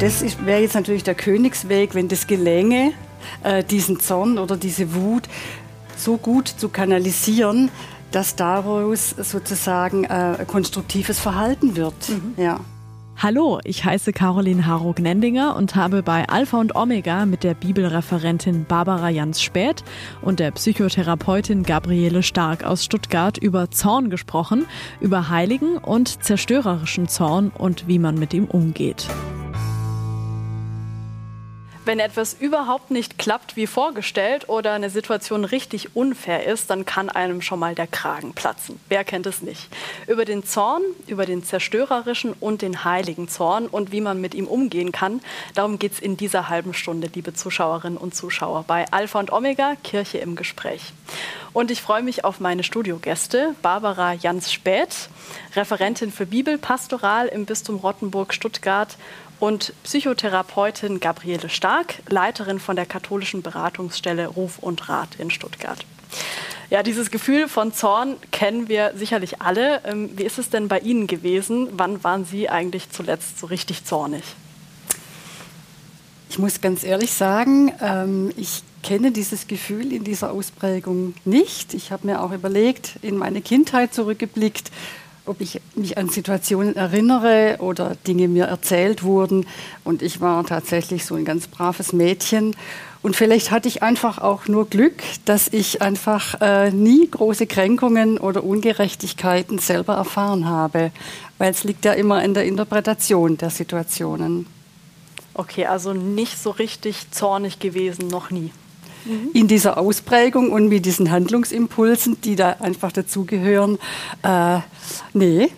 das wäre jetzt natürlich der Königsweg, wenn das gelänge, äh, diesen Zorn oder diese Wut so gut zu kanalisieren, dass daraus sozusagen äh, konstruktives Verhalten wird. Mhm. Ja. Hallo, ich heiße Caroline Haro-Gnendinger und habe bei Alpha und Omega mit der Bibelreferentin Barbara Jans-Späth und der Psychotherapeutin Gabriele Stark aus Stuttgart über Zorn gesprochen, über heiligen und zerstörerischen Zorn und wie man mit ihm umgeht. Wenn etwas überhaupt nicht klappt wie vorgestellt oder eine Situation richtig unfair ist, dann kann einem schon mal der Kragen platzen. Wer kennt es nicht? Über den Zorn, über den zerstörerischen und den heiligen Zorn und wie man mit ihm umgehen kann, darum geht es in dieser halben Stunde, liebe Zuschauerinnen und Zuschauer, bei Alpha und Omega, Kirche im Gespräch. Und ich freue mich auf meine Studiogäste, Barbara Jans-Späth, Referentin für Bibelpastoral im Bistum Rottenburg-Stuttgart und Psychotherapeutin Gabriele Stark, Leiterin von der katholischen Beratungsstelle Ruf und Rat in Stuttgart. Ja, dieses Gefühl von Zorn kennen wir sicherlich alle. Ähm, wie ist es denn bei Ihnen gewesen? Wann waren Sie eigentlich zuletzt so richtig zornig? Ich muss ganz ehrlich sagen, ähm, ich kenne dieses Gefühl in dieser Ausprägung nicht. Ich habe mir auch überlegt, in meine Kindheit zurückgeblickt, ob ich mich an Situationen erinnere oder Dinge mir erzählt wurden. Und ich war tatsächlich so ein ganz braves Mädchen. Und vielleicht hatte ich einfach auch nur Glück, dass ich einfach äh, nie große Kränkungen oder Ungerechtigkeiten selber erfahren habe. Weil es liegt ja immer in der Interpretation der Situationen. Okay, also nicht so richtig zornig gewesen, noch nie mhm. in dieser Ausprägung und mit diesen Handlungsimpulsen, die da einfach dazugehören. Äh, nee.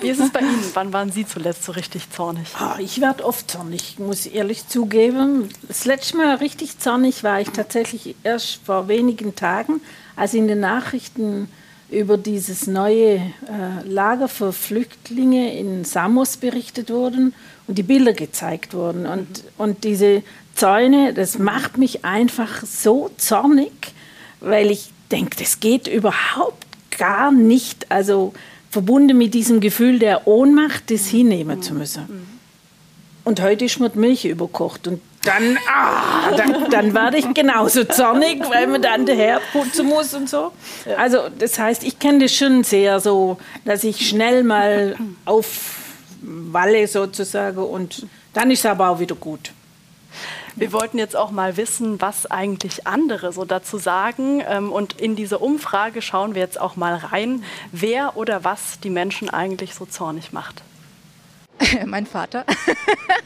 Wie ist es bei Ihnen? Wann waren Sie zuletzt so richtig zornig? Oh, ich werde oft zornig, muss ich ehrlich zugeben. Das letzte Mal richtig zornig war ich tatsächlich erst vor wenigen Tagen, als in den Nachrichten über dieses neue äh, Lager für Flüchtlinge in Samos berichtet wurden und die Bilder gezeigt wurden. Und, mhm. und diese Zäune, das macht mich einfach so zornig, weil ich denke, das geht überhaupt gar nicht. Also verbunden mit diesem Gefühl der Ohnmacht, das hinnehmen zu müssen. Und heute ist mir die Milch überkocht und dann, ah, dann, dann werde ich genauso zornig, weil man dann den Herd putzen muss und so. Also das heißt, ich kenne das schon sehr so, dass ich schnell mal aufwalle sozusagen und dann ist es aber auch wieder gut. Wir wollten jetzt auch mal wissen, was eigentlich andere so dazu sagen. Ähm, und in diese Umfrage schauen wir jetzt auch mal rein, wer oder was die Menschen eigentlich so zornig macht. mein Vater,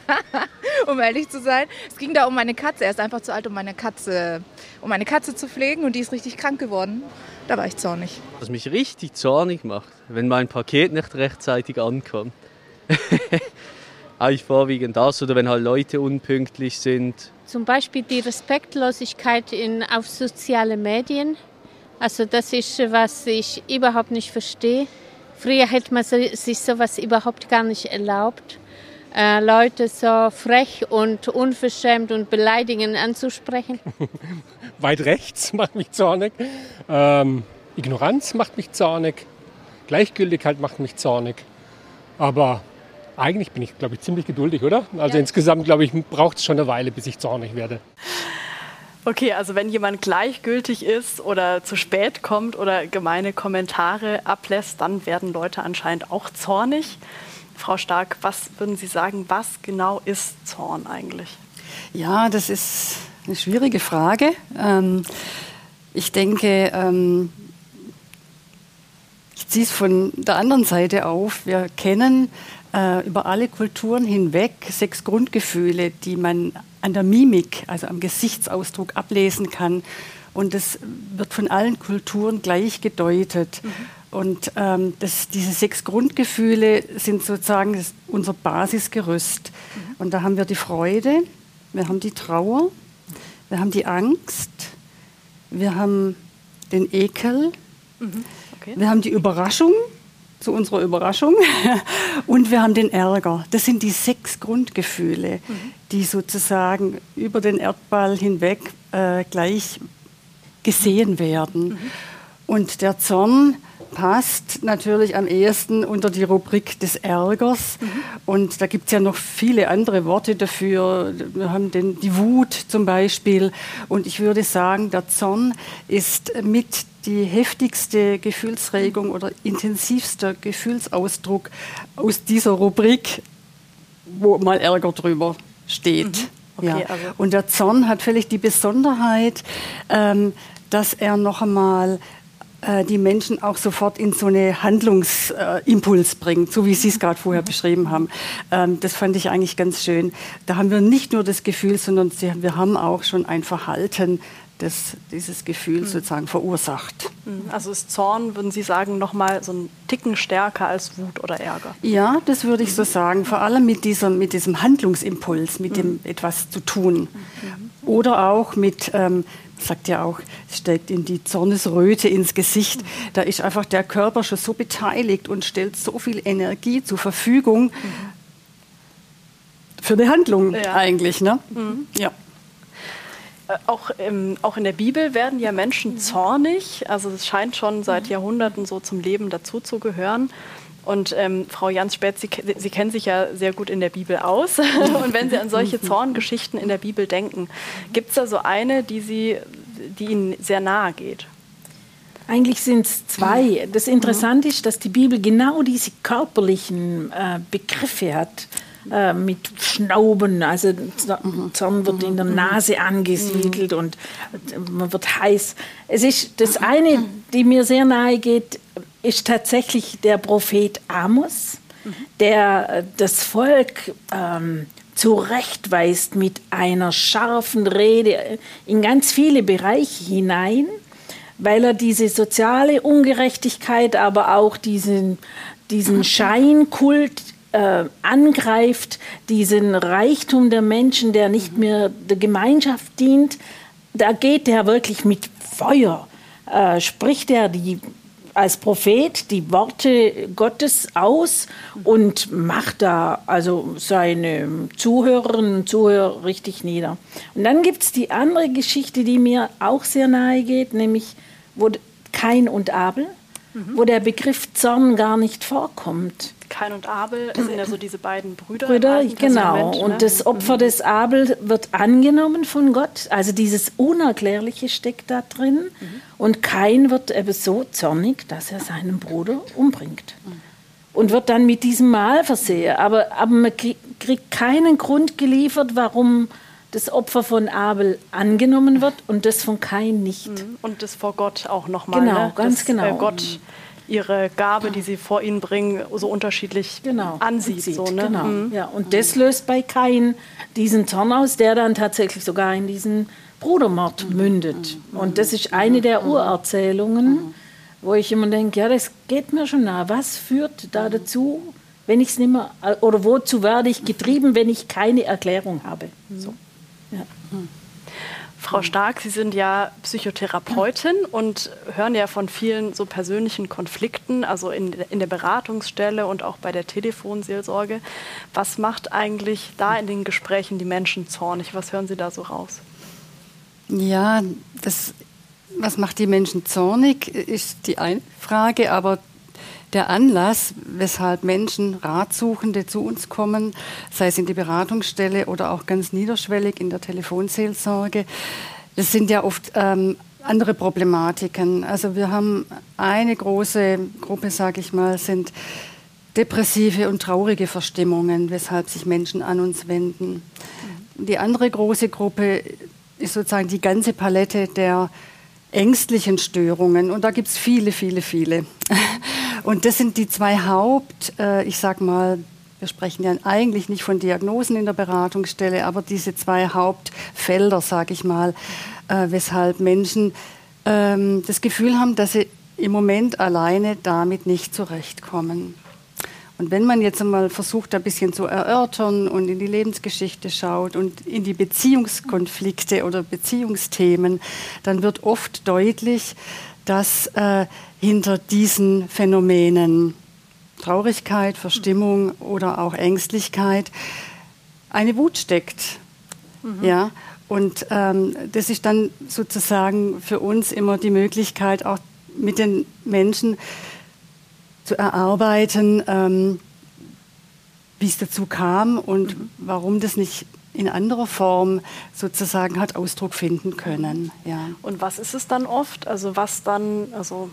um ehrlich zu sein. Es ging da um meine Katze. Er ist einfach zu alt, um meine Katze, um meine Katze zu pflegen und die ist richtig krank geworden. Da war ich zornig. Was mich richtig zornig macht, wenn mein Paket nicht rechtzeitig ankommt. eigentlich vorwiegend das oder wenn halt Leute unpünktlich sind. Zum Beispiel die Respektlosigkeit in, auf soziale Medien. Also das ist, was ich überhaupt nicht verstehe. Früher hätte man sich sowas überhaupt gar nicht erlaubt. Äh, Leute so frech und unverschämt und beleidigend anzusprechen. Weit rechts macht mich zornig. Ähm, Ignoranz macht mich zornig. Gleichgültigkeit macht mich zornig. Aber eigentlich bin ich, glaube ich, ziemlich geduldig, oder? Also ja. insgesamt, glaube ich, braucht es schon eine Weile, bis ich zornig werde. Okay, also wenn jemand gleichgültig ist oder zu spät kommt oder gemeine Kommentare ablässt, dann werden Leute anscheinend auch zornig. Frau Stark, was würden Sie sagen, was genau ist Zorn eigentlich? Ja, das ist eine schwierige Frage. Ähm, ich denke, ähm, ich ziehe es von der anderen Seite auf. Wir kennen äh, über alle Kulturen hinweg sechs Grundgefühle, die man an der Mimik, also am Gesichtsausdruck ablesen kann. Und das wird von allen Kulturen gleich gedeutet. Mhm. Und ähm, das, diese sechs Grundgefühle sind sozusagen unser Basisgerüst. Mhm. Und da haben wir die Freude, wir haben die Trauer, wir haben die Angst, wir haben den Ekel, mhm. okay. wir haben die Überraschung, zu unserer Überraschung. Und wir haben den Ärger. Das sind die sechs Grundgefühle, mhm. die sozusagen über den Erdball hinweg äh, gleich gesehen werden. Mhm. Und der Zorn, passt natürlich am ehesten unter die Rubrik des Ärgers. Mhm. Und da gibt es ja noch viele andere Worte dafür. Wir haben den, die Wut zum Beispiel. Und ich würde sagen, der Zorn ist mit die heftigste Gefühlsregung oder intensivster Gefühlsausdruck aus dieser Rubrik, wo mal Ärger drüber steht. Mhm. Okay, ja. also. Und der Zorn hat völlig die Besonderheit, ähm, dass er noch einmal die Menschen auch sofort in so einen Handlungsimpuls äh, bringt, so wie Sie es gerade vorher beschrieben haben. Ähm, das fand ich eigentlich ganz schön. Da haben wir nicht nur das Gefühl, sondern wir haben auch schon ein Verhalten, das dieses Gefühl mhm. sozusagen verursacht. Hm. Also ist Zorn, würden Sie sagen, noch mal so ein Ticken stärker als Wut oder Ärger? Ja, das würde ich so sagen. Vor allem mit, dieser, mit diesem Handlungsimpuls, mit mhm. dem etwas zu tun. Mhm. Oder auch mit ähm, sagt ja auch, es steckt in die Zornesröte ins Gesicht. Da ist einfach der Körper schon so beteiligt und stellt so viel Energie zur Verfügung für eine Handlung ja. eigentlich. Ne? Mhm. Ja. Äh, auch, im, auch in der Bibel werden ja Menschen zornig. Also es scheint schon seit Jahrhunderten so zum Leben dazuzugehören. Und ähm, Frau Jans Spät, Sie, Sie, kennen sich ja sehr gut in der Bibel aus. Und wenn Sie an solche Zorngeschichten in der Bibel denken, gibt es da so eine, die, Sie, die Ihnen sehr nahe geht? Eigentlich sind es zwei. Das Interessante ist, dass die Bibel genau diese körperlichen äh, Begriffe hat. Äh, mit Schnauben, also Zorn wird in der Nase angesiedelt und man wird heiß. Es ist das eine, die mir sehr nahe geht, ist tatsächlich der Prophet Amos, der äh, das Volk ähm, zurechtweist mit einer scharfen Rede in ganz viele Bereiche hinein, weil er diese soziale Ungerechtigkeit, aber auch diesen, diesen Scheinkult äh, angreift, diesen Reichtum der Menschen, der nicht mehr der Gemeinschaft dient. Da geht er wirklich mit Feuer, äh, spricht er die als Prophet die Worte Gottes aus und macht da also seine Zuhörerinnen und Zuhörer richtig nieder. Und dann gibt es die andere Geschichte, die mir auch sehr nahe geht, nämlich wo Kain und Abel, mhm. wo der Begriff Zorn gar nicht vorkommt. Kain und Abel sind ja so diese beiden Brüder. Brüder, genau. Ne? Und das Opfer des Abel wird angenommen von Gott. Also dieses Unerklärliche steckt da drin. Mhm. Und Kain wird eben so zornig, dass er seinen Bruder umbringt. Mhm. Und wird dann mit diesem Mal versehen. Aber, aber man kriegt keinen Grund geliefert, warum das Opfer von Abel angenommen wird und das von Kain nicht. Mhm. Und das vor Gott auch nochmal. Genau, ne? ganz das, genau. Äh, Gott ihre Gabe, die sie vor ihnen bringen, so unterschiedlich genau, ansieht. So, ne? genau. Mhm. Ja, und das löst bei Kain diesen Zorn aus, der dann tatsächlich sogar in diesen Brudermord mhm. mündet. Mhm. Und das ist eine der mhm. Urerzählungen, mhm. wo ich immer denke, ja, das geht mir schon nah. Was führt da dazu, wenn ich es nicht mehr, oder wozu werde ich getrieben, wenn ich keine Erklärung habe? So. Ja. Frau Stark, Sie sind ja Psychotherapeutin und hören ja von vielen so persönlichen Konflikten, also in, in der Beratungsstelle und auch bei der Telefonseelsorge. Was macht eigentlich da in den Gesprächen die Menschen zornig? Was hören Sie da so raus? Ja, das, was macht die Menschen zornig, ist die eine Frage, aber der Anlass, weshalb Menschen, Ratsuchende zu uns kommen, sei es in die Beratungsstelle oder auch ganz niederschwellig in der Telefonseelsorge, das sind ja oft ähm, andere Problematiken. Also wir haben eine große Gruppe, sage ich mal, sind depressive und traurige Verstimmungen, weshalb sich Menschen an uns wenden. Die andere große Gruppe ist sozusagen die ganze Palette der ängstlichen Störungen. Und da gibt es viele, viele, viele. Und das sind die zwei Haupt, äh, ich sag mal, wir sprechen ja eigentlich nicht von Diagnosen in der Beratungsstelle, aber diese zwei Hauptfelder, sage ich mal, äh, weshalb Menschen ähm, das Gefühl haben, dass sie im Moment alleine damit nicht zurechtkommen. Und wenn man jetzt einmal versucht, ein bisschen zu erörtern und in die Lebensgeschichte schaut und in die Beziehungskonflikte oder Beziehungsthemen, dann wird oft deutlich, dass äh, hinter diesen Phänomenen Traurigkeit, Verstimmung oder auch Ängstlichkeit eine Wut steckt. Mhm. Ja, und ähm, das ist dann sozusagen für uns immer die Möglichkeit, auch mit den Menschen zu erarbeiten, ähm, wie es dazu kam und mhm. warum das nicht in anderer Form sozusagen hat Ausdruck finden können. Ja. Und was ist es dann oft? Also was dann, also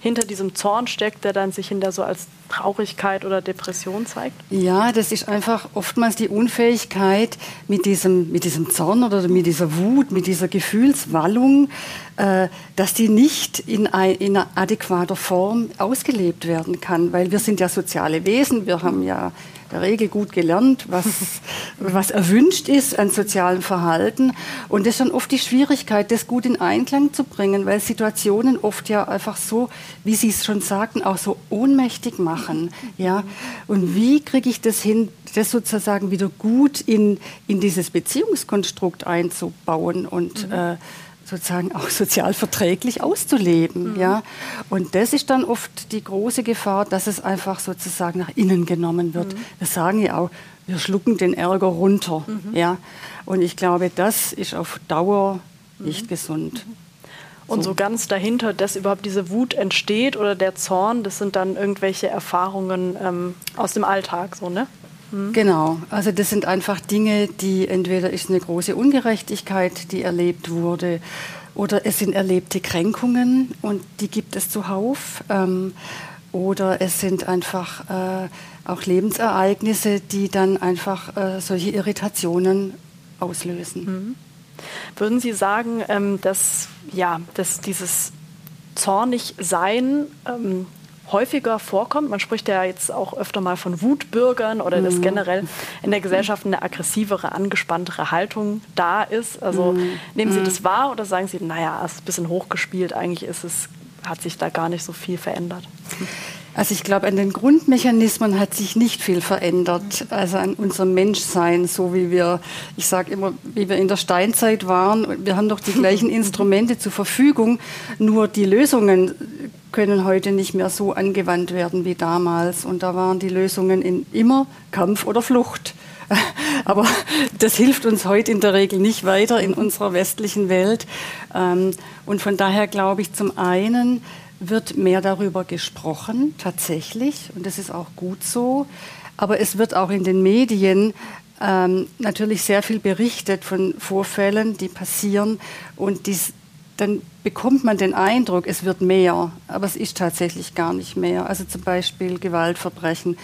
hinter diesem Zorn steckt, der dann sich hinter so als Traurigkeit oder Depression zeigt? Ja, das ist einfach oftmals die Unfähigkeit, mit diesem, mit diesem Zorn oder mit dieser Wut, mit dieser Gefühlswallung, äh, dass die nicht in, ein, in einer adäquater Form ausgelebt werden kann, weil wir sind ja soziale Wesen, wir haben ja der Regel gut gelernt, was, was erwünscht ist an sozialem Verhalten. Und das ist dann oft die Schwierigkeit, das gut in Einklang zu bringen, weil Situationen oft ja einfach so, wie Sie es schon sagten, auch so ohnmächtig machen. Ja? Und wie kriege ich das hin, das sozusagen wieder gut in, in dieses Beziehungskonstrukt einzubauen und mhm. äh, sozusagen auch sozial verträglich auszuleben. Mhm. Ja? Und das ist dann oft die große Gefahr, dass es einfach sozusagen nach innen genommen wird. Mhm. Das sagen ja auch, wir schlucken den Ärger runter. Mhm. Ja? Und ich glaube, das ist auf Dauer nicht mhm. gesund. Und so. so ganz dahinter, dass überhaupt diese Wut entsteht oder der Zorn, das sind dann irgendwelche Erfahrungen ähm, aus dem Alltag, so, ne? Mhm. Genau, also das sind einfach Dinge, die entweder ist eine große Ungerechtigkeit, die erlebt wurde, oder es sind erlebte Kränkungen und die gibt es zuhauf. Ähm, oder es sind einfach äh, auch Lebensereignisse, die dann einfach äh, solche Irritationen auslösen. Mhm. Würden Sie sagen, ähm, dass, ja, dass dieses Zornigsein ähm, häufiger vorkommt. Man spricht ja jetzt auch öfter mal von Wutbürgern oder mhm. dass generell in der Gesellschaft eine aggressivere, angespanntere Haltung da ist. Also mhm. nehmen Sie mhm. das wahr oder sagen Sie, naja, es ist ein bisschen hochgespielt, eigentlich ist es, hat sich da gar nicht so viel verändert? Also ich glaube, an den Grundmechanismen hat sich nicht viel verändert. Also an unserem Menschsein, so wie wir, ich sage immer, wie wir in der Steinzeit waren. Wir haben doch die gleichen Instrumente zur Verfügung, nur die Lösungen können heute nicht mehr so angewandt werden wie damals. Und da waren die Lösungen in immer Kampf oder Flucht. Aber das hilft uns heute in der Regel nicht weiter in unserer westlichen Welt. Ähm, und von daher glaube ich zum einen, wird mehr darüber gesprochen, tatsächlich, und das ist auch gut so. Aber es wird auch in den Medien ähm, natürlich sehr viel berichtet von Vorfällen, die passieren und dies, dann bekommt man den Eindruck, es wird mehr, aber es ist tatsächlich gar nicht mehr. Also zum Beispiel Gewaltverbrechen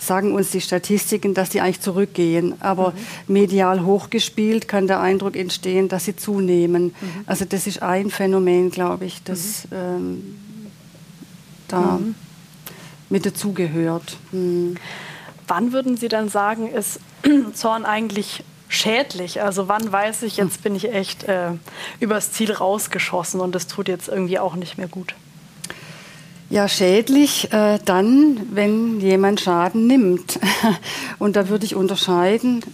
sagen uns die Statistiken, dass die eigentlich zurückgehen, aber mhm. medial hochgespielt kann der Eindruck entstehen, dass sie zunehmen. Mhm. Also das ist ein Phänomen, glaube ich, das mhm. ähm, da mhm. mit dazugehört. Mhm. Wann würden Sie dann sagen, ist Zorn eigentlich schädlich? Also wann weiß ich, jetzt bin ich echt äh, übers Ziel rausgeschossen und das tut jetzt irgendwie auch nicht mehr gut? Ja, schädlich äh, dann, wenn jemand Schaden nimmt. Und da würde ich unterscheiden,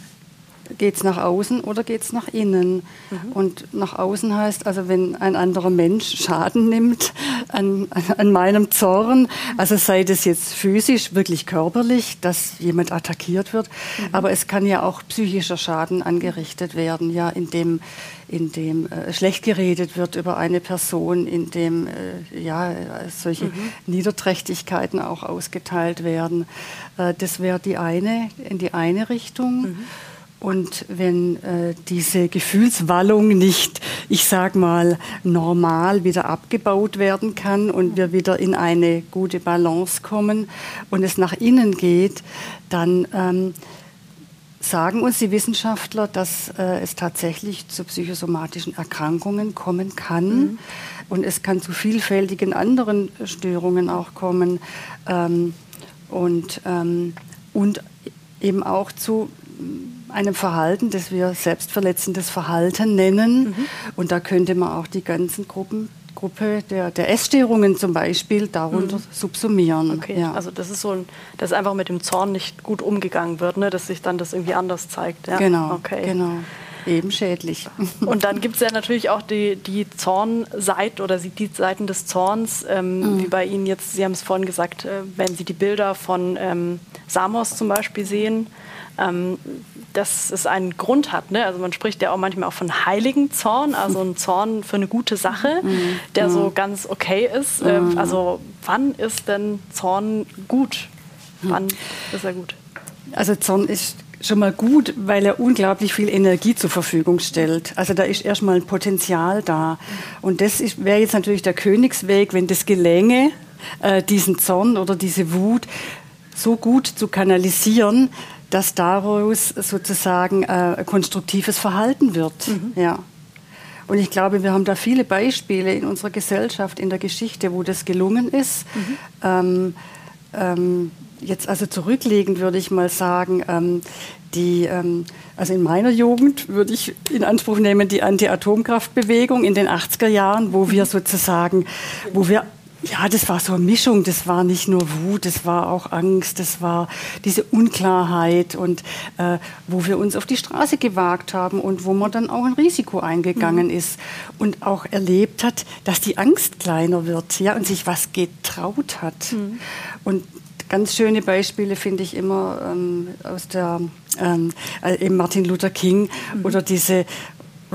geht es nach außen oder geht es nach innen? Mhm. Und nach außen heißt also, wenn ein anderer Mensch Schaden nimmt an, an meinem Zorn, also sei das jetzt physisch, wirklich körperlich, dass jemand attackiert wird, mhm. aber es kann ja auch psychischer Schaden angerichtet werden, ja, indem in äh, schlecht geredet wird über eine Person, indem äh, ja, solche mhm. Niederträchtigkeiten auch ausgeteilt werden. Äh, das wäre die eine, in die eine Richtung. Mhm. Und wenn äh, diese Gefühlswallung nicht, ich sag mal, normal wieder abgebaut werden kann und wir wieder in eine gute Balance kommen und es nach innen geht, dann ähm, sagen uns die Wissenschaftler, dass äh, es tatsächlich zu psychosomatischen Erkrankungen kommen kann. Mhm. Und es kann zu vielfältigen anderen Störungen auch kommen. Ähm, und, ähm, und eben auch zu einem Verhalten, das wir selbstverletzendes Verhalten nennen. Mhm. Und da könnte man auch die ganzen Gruppen Gruppe der, der Essstörungen zum Beispiel darunter mhm. subsumieren. Okay, ja. also das ist so ein, dass einfach mit dem Zorn nicht gut umgegangen wird, ne? dass sich dann das irgendwie anders zeigt. Ja? Genau, okay. genau. eben schädlich. Und dann gibt es ja natürlich auch die, die Zornseite oder die Seiten des Zorns, ähm, mhm. wie bei Ihnen jetzt, Sie haben es vorhin gesagt, äh, wenn Sie die Bilder von ähm, Samos zum Beispiel sehen, ähm, dass es einen Grund hat. Ne? Also man spricht ja auch manchmal auch von heiligen Zorn, also ein Zorn für eine gute Sache, mhm. der so mhm. ganz okay ist. Mhm. Also wann ist denn Zorn gut? Wann ist er gut? Also Zorn ist schon mal gut, weil er unglaublich viel Energie zur Verfügung stellt. Also da ist erstmal ein Potenzial da. Und das wäre jetzt natürlich der Königsweg, wenn das gelänge, äh, diesen Zorn oder diese Wut so gut zu kanalisieren, dass daraus sozusagen äh, konstruktives Verhalten wird. Mhm. Ja. Und ich glaube, wir haben da viele Beispiele in unserer Gesellschaft, in der Geschichte, wo das gelungen ist. Mhm. Ähm, ähm, jetzt also zurücklegend würde ich mal sagen, ähm, die, ähm, also in meiner Jugend würde ich in Anspruch nehmen die Anti-Atomkraftbewegung in den 80er Jahren, wo wir sozusagen, wo wir ja, das war so eine Mischung. Das war nicht nur Wut, das war auch Angst, das war diese Unklarheit und äh, wo wir uns auf die Straße gewagt haben und wo man dann auch ein Risiko eingegangen mhm. ist und auch erlebt hat, dass die Angst kleiner wird, ja, und sich was getraut hat. Mhm. Und ganz schöne Beispiele finde ich immer ähm, aus der ähm, äh, eben Martin Luther King mhm. oder diese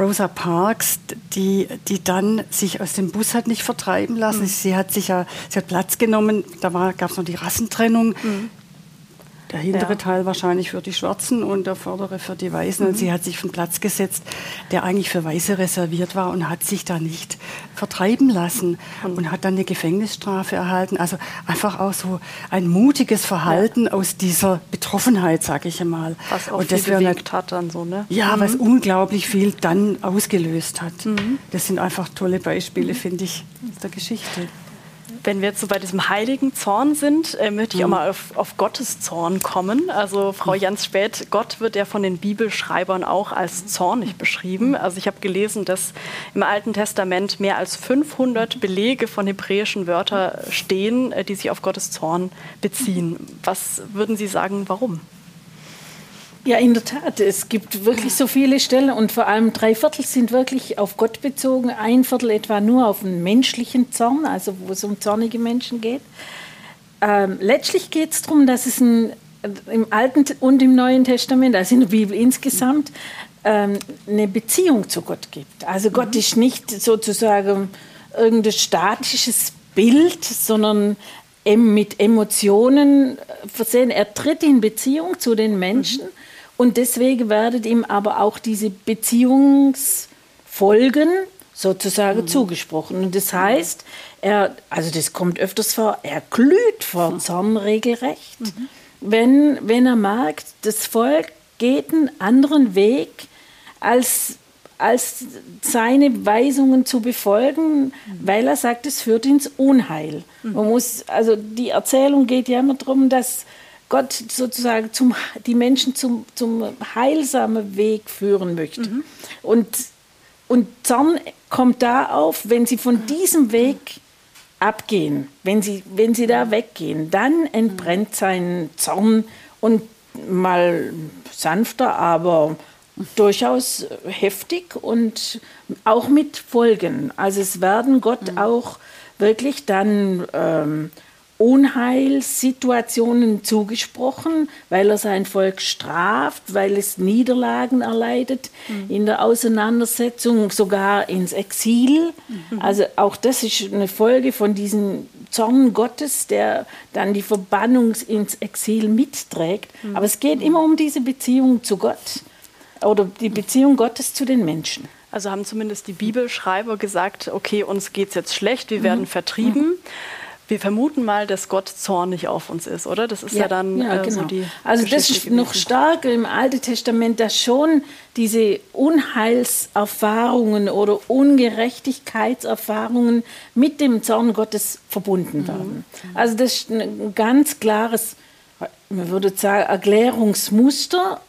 Rosa Parks, die, die dann sich aus dem Bus hat nicht vertreiben lassen. Mhm. Sie hat sich ja, sie hat Platz genommen, da gab es noch die Rassentrennung. Mhm. Der hintere ja. Teil wahrscheinlich für die Schwarzen und der vordere für die Weißen. Mhm. Und sie hat sich von Platz gesetzt, der eigentlich für Weiße reserviert war und hat sich da nicht vertreiben lassen mhm. und hat dann eine Gefängnisstrafe erhalten. Also einfach auch so ein mutiges Verhalten ja. aus dieser Betroffenheit, sage ich einmal. Was auch und das viel bewegt hat dann so, ne? Ja, mhm. was unglaublich viel dann ausgelöst hat. Mhm. Das sind einfach tolle Beispiele, finde ich, aus der Geschichte. Wenn wir jetzt so bei diesem heiligen Zorn sind, äh, möchte ich auch mhm. mal auf, auf, Gottes Zorn kommen. Also Frau mhm. Jans Spät, Gott wird ja von den Bibelschreibern auch als zornig beschrieben. Also ich habe gelesen, dass im Alten Testament mehr als 500 Belege von hebräischen Wörtern stehen, äh, die sich auf Gottes Zorn beziehen. Was würden Sie sagen, warum? Ja, in der Tat. Es gibt wirklich so viele Stellen und vor allem drei Viertel sind wirklich auf Gott bezogen, ein Viertel etwa nur auf den menschlichen Zorn, also wo es um zornige Menschen geht. Ähm, letztlich geht es darum, dass es ein, im Alten und im Neuen Testament, also in der Bibel insgesamt, ähm, eine Beziehung zu Gott gibt. Also Gott mhm. ist nicht sozusagen irgendein statisches Bild, sondern mit Emotionen versehen. Er tritt in Beziehung zu den Menschen. Mhm und deswegen werden ihm aber auch diese Beziehungsfolgen sozusagen mhm. zugesprochen. Und das heißt, er, also das kommt öfters vor, er glüht vor Zorn regelrecht, mhm. wenn, wenn er merkt, das Volk geht einen anderen Weg, als, als seine Weisungen zu befolgen, mhm. weil er sagt, es führt ins Unheil. Mhm. Man muss, also die Erzählung geht ja immer darum, dass Gott sozusagen zum, die Menschen zum, zum heilsamen Weg führen möchte. Mhm. Und, und Zorn kommt da auf, wenn sie von diesem Weg abgehen, wenn sie, wenn sie da weggehen, dann entbrennt sein Zorn und mal sanfter, aber durchaus heftig und auch mit Folgen. Also es werden Gott mhm. auch wirklich dann ähm, Unheilssituationen zugesprochen, weil er sein Volk straft, weil es Niederlagen erleidet mhm. in der Auseinandersetzung, sogar ins Exil. Mhm. Also auch das ist eine Folge von diesem Zorn Gottes, der dann die Verbannung ins Exil mitträgt. Mhm. Aber es geht immer um diese Beziehung zu Gott oder die Beziehung Gottes zu den Menschen. Also haben zumindest die Bibelschreiber gesagt, okay, uns geht es jetzt schlecht, wir werden mhm. vertrieben. Wir vermuten mal, dass Gott zornig auf uns ist, oder? Das ist ja, ja dann ja, äh, genau. so die. Also das ist gewesen. noch stärker im Alten Testament, dass schon diese Unheilserfahrungen oder Ungerechtigkeitserfahrungen mit dem Zorn Gottes verbunden mhm. werden. Mhm. Also das ist ein ganz klares, man würde sagen, Erklärungsmuster,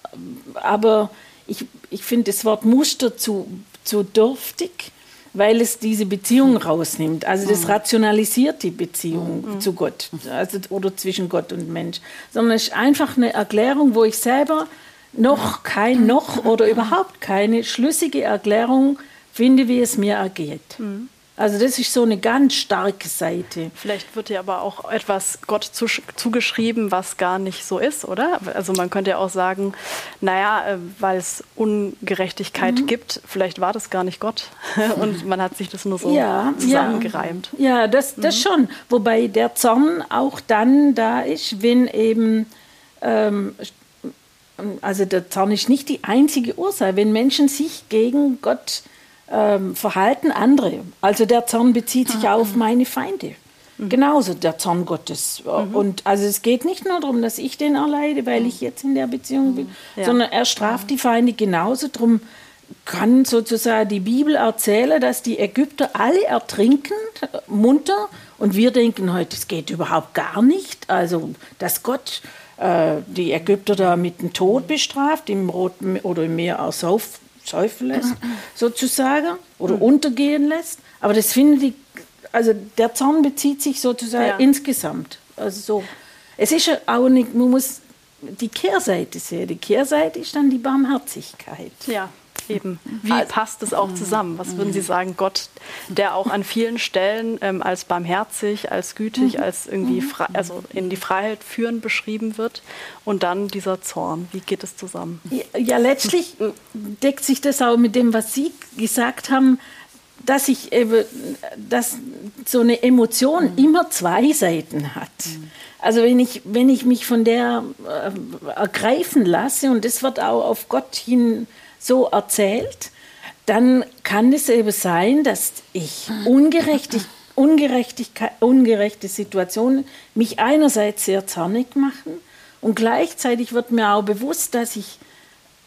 aber ich, ich finde das Wort Muster zu, zu dürftig weil es diese Beziehung rausnimmt. Also das mhm. rationalisiert die Beziehung mhm. zu Gott also, oder zwischen Gott und Mensch. Sondern es ist einfach eine Erklärung, wo ich selber noch kein, noch oder überhaupt keine schlüssige Erklärung finde, wie es mir ergeht. Mhm. Also das ist so eine ganz starke Seite. Vielleicht wird ja aber auch etwas Gott zugeschrieben, was gar nicht so ist, oder? Also man könnte ja auch sagen, naja, äh, weil es Ungerechtigkeit mhm. gibt, vielleicht war das gar nicht Gott und man hat sich das nur so ja, zusammengereimt. Ja, ja das, das mhm. schon. Wobei der Zorn auch dann da ist, wenn eben, ähm, also der Zorn ist nicht die einzige Ursache, wenn Menschen sich gegen Gott ähm, verhalten andere. Also der Zorn bezieht sich ah, auf meine Feinde. Mhm. Genauso der Zorn Gottes. Mhm. Und also es geht nicht nur darum, dass ich den erleide, weil ich jetzt in der Beziehung bin, ja. sondern er straft die Feinde genauso. Darum kann sozusagen die Bibel erzählen, dass die Ägypter alle ertrinken, munter, und wir denken heute, es geht überhaupt gar nicht. Also, dass Gott äh, die Ägypter da mit dem Tod bestraft, im Roten oder im Meer ersauft, säufen lässt, sozusagen, oder mhm. untergehen lässt. Aber das finde ich, also der Zorn bezieht sich sozusagen ja. insgesamt. Also so. Es ist ja auch nicht, man muss die Kehrseite sehen. Die Kehrseite ist dann die Barmherzigkeit. Ja. Eben. Wie also, passt es auch zusammen? Was würden Sie sagen, Gott, der auch an vielen Stellen ähm, als barmherzig, als gütig, mhm. als irgendwie frei, also in die Freiheit führen beschrieben wird und dann dieser Zorn. Wie geht es zusammen? Ja, ja letztlich deckt sich das auch mit dem, was Sie gesagt haben, dass ich eben, dass so eine Emotion mhm. immer zwei Seiten hat. Mhm. Also wenn ich, wenn ich mich von der äh, ergreifen lasse, und das wird auch auf Gott hin so erzählt, dann kann es eben sein, dass ich ungerechtig, Ungerechtigkeit, ungerechte Situationen mich einerseits sehr zornig machen und gleichzeitig wird mir auch bewusst, dass ich,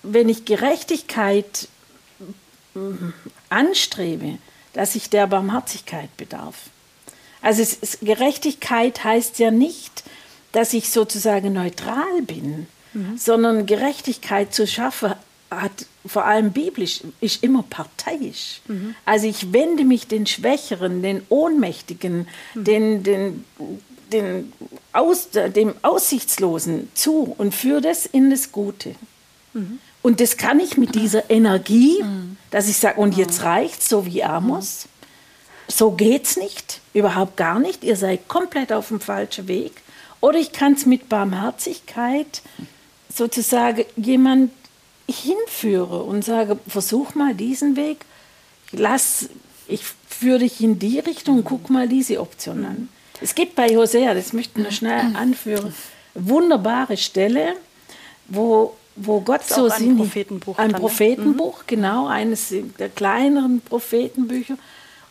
wenn ich Gerechtigkeit mm, anstrebe, dass ich der Barmherzigkeit bedarf. Also es, es, Gerechtigkeit heißt ja nicht, dass ich sozusagen neutral bin, mhm. sondern Gerechtigkeit zu schaffen hat vor allem biblisch, ist immer parteiisch. Mhm. Also ich wende mich den Schwächeren, den Ohnmächtigen, mhm. den, den, den Aus, dem Aussichtslosen zu und führe das in das Gute. Mhm. Und das kann ich mit dieser Energie, dass ich sage, und jetzt reicht so wie Amos. So geht's nicht, überhaupt gar nicht. Ihr seid komplett auf dem falschen Weg. Oder ich kann es mit Barmherzigkeit sozusagen jemand hinführe und sage, versuch mal diesen Weg, lass, ich führe dich in die Richtung, guck mal diese Option an. Es gibt bei Hosea, das möchte ich noch schnell anführen, wunderbare Stelle, wo, wo Gott so ein sinnig, Prophetenbuch. Ein dann, Prophetenbuch, mhm. genau, eines der kleineren Prophetenbücher.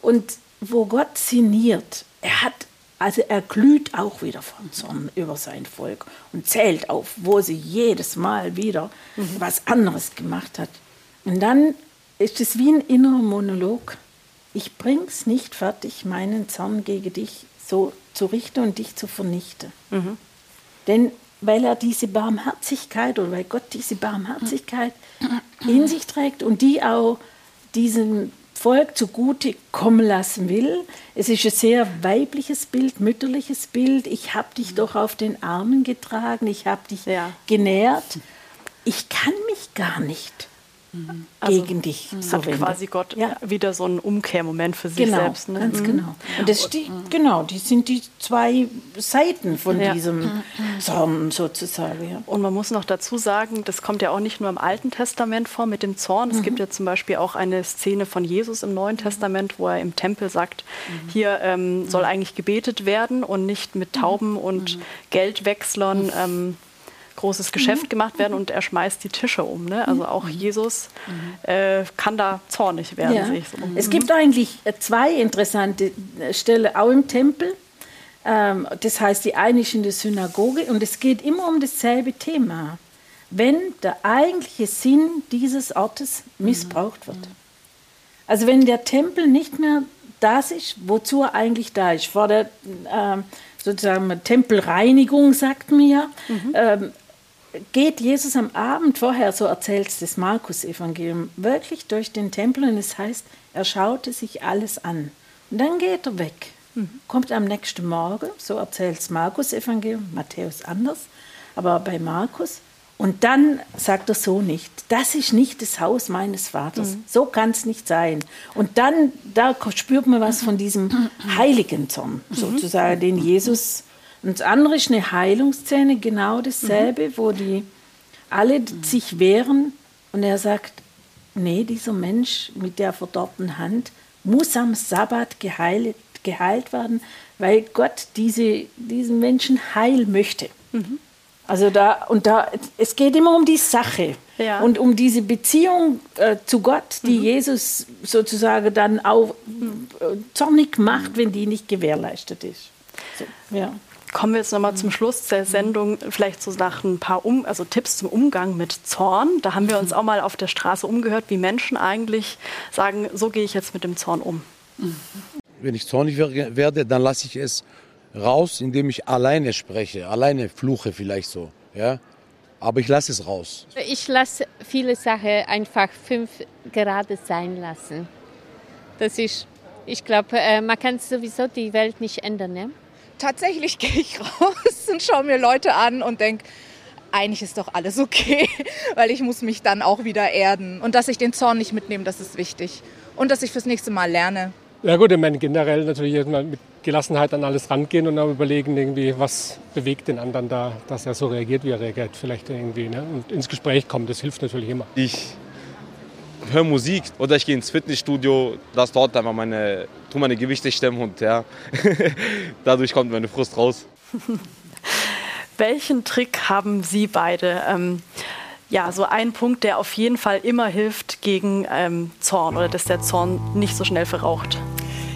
Und wo Gott sinniert, er hat also er glüht auch wieder vom Zorn über sein Volk und zählt auf, wo sie jedes Mal wieder mhm. was anderes gemacht hat. Und dann ist es wie ein innerer Monolog. Ich bring's nicht fertig, meinen Zorn gegen dich so zu richten und dich zu vernichten. Mhm. Denn weil er diese Barmherzigkeit oder weil Gott diese Barmherzigkeit in sich trägt und die auch diesen Volk zugute kommen lassen will. Es ist ein sehr weibliches Bild, mütterliches Bild. Ich habe dich doch auf den Armen getragen, ich habe dich ja. genährt. Ich kann mich gar nicht also, gegen dich so hat quasi Gott ja. wieder so einen Umkehrmoment für sich genau, selbst. Ne? Ganz mhm. genau. Und das die, genau, die sind die zwei Seiten von ja. diesem Zorn sozusagen. Ja. Und man muss noch dazu sagen, das kommt ja auch nicht nur im Alten Testament vor mit dem Zorn. Es mhm. gibt ja zum Beispiel auch eine Szene von Jesus im Neuen Testament, wo er im Tempel sagt, mhm. hier ähm, soll eigentlich gebetet werden und nicht mit Tauben und Geldwechslern. Ähm, großes Geschäft mhm. gemacht werden und er schmeißt die Tische um. Ne? Also auch mhm. Jesus äh, kann da zornig werden. Ja. So. Es gibt eigentlich äh, zwei interessante äh, Stellen, auch im Tempel. Ähm, das heißt, die eine ist in der Synagoge und es geht immer um dasselbe Thema. Wenn der eigentliche Sinn dieses Ortes missbraucht wird. Also wenn der Tempel nicht mehr das ist, wozu er eigentlich da ist. Vor der äh, sozusagen Tempelreinigung, sagt man ja, mhm. ähm, geht Jesus am Abend vorher, so erzählt es das Markus-Evangelium, wirklich durch den Tempel und es heißt, er schaute sich alles an. Und dann geht er weg, mhm. kommt am nächsten Morgen, so erzählt das Markus-Evangelium, Matthäus anders, aber bei Markus, Und dann sagt er so nicht, das ist nicht das Haus meines Vaters. Mhm. So kann es nicht sein. Und dann, da spürt man was von diesem heiligen Zorn, mhm. sozusagen, den Jesus. Und das andere ist eine Heilungsszene, genau dasselbe, mhm. wo die alle sich wehren und er sagt, nee, dieser Mensch mit der verdorbten Hand muss am Sabbat geheilt, geheilt werden, weil Gott diese, diesen Menschen heil möchte. Mhm. Also da, und da, es geht immer um die Sache ja. und um diese Beziehung äh, zu Gott, die mhm. Jesus sozusagen dann auch äh, zornig macht, wenn die nicht gewährleistet ist. So, ja. Kommen wir jetzt nochmal zum Schluss der Sendung, vielleicht so nach ein paar um, also Tipps zum Umgang mit Zorn. Da haben wir uns auch mal auf der Straße umgehört, wie Menschen eigentlich sagen, so gehe ich jetzt mit dem Zorn um. Wenn ich zornig werde, dann lasse ich es raus, indem ich alleine spreche, alleine fluche vielleicht so. Ja? Aber ich lasse es raus. Ich lasse viele Sachen einfach fünf gerade sein lassen. Das ist, ich glaube, äh, man kann sowieso die Welt nicht ändern. Ne? Tatsächlich gehe ich raus und schaue mir Leute an und denke, eigentlich ist doch alles okay, weil ich muss mich dann auch wieder erden. Und dass ich den Zorn nicht mitnehme, das ist wichtig. Und dass ich fürs nächste Mal lerne. Ja gut, ich meine generell natürlich mit Gelassenheit an alles rangehen und dann überlegen, irgendwie, was bewegt den anderen da, dass er so reagiert, wie er reagiert. Vielleicht irgendwie ne? und ins Gespräch kommen, das hilft natürlich immer. Ich höre Musik oder ich gehe ins Fitnessstudio, das dort einfach meine, tu meine Gewichte stemmen und ja, dadurch kommt meine Frust raus. Welchen Trick haben Sie beide? Ähm, ja, so ein Punkt, der auf jeden Fall immer hilft gegen ähm, Zorn oder dass der Zorn nicht so schnell verraucht.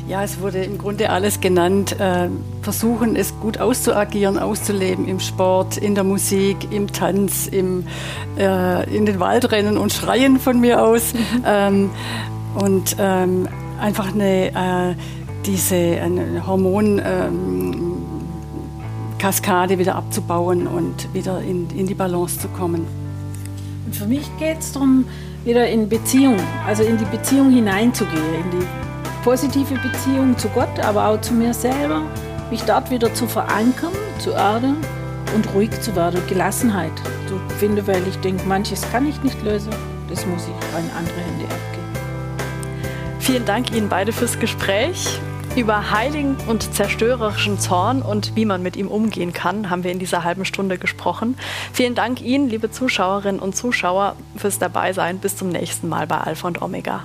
Ja, es wurde im Grunde alles genannt. Äh, versuchen, es gut auszuagieren, auszuleben im Sport, in der Musik, im Tanz, im, äh, in den Waldrennen und Schreien von mir aus. Mhm. Ähm, und ähm, einfach eine, äh, diese eine Hormonkaskade ähm, wieder abzubauen und wieder in, in die Balance zu kommen. Und für mich geht es darum, wieder in Beziehung, also in die Beziehung hineinzugehen, in die positive Beziehung zu Gott, aber auch zu mir selber, mich dort wieder zu verankern, zu erden und ruhig zu werden, Gelassenheit zu finden, weil ich denke, manches kann ich nicht lösen, das muss ich an andere Hände abgeben. Vielen Dank Ihnen beide fürs Gespräch. Über heiligen und zerstörerischen Zorn und wie man mit ihm umgehen kann, haben wir in dieser halben Stunde gesprochen. Vielen Dank Ihnen, liebe Zuschauerinnen und Zuschauer, fürs Dabeisein. Bis zum nächsten Mal bei Alpha und Omega.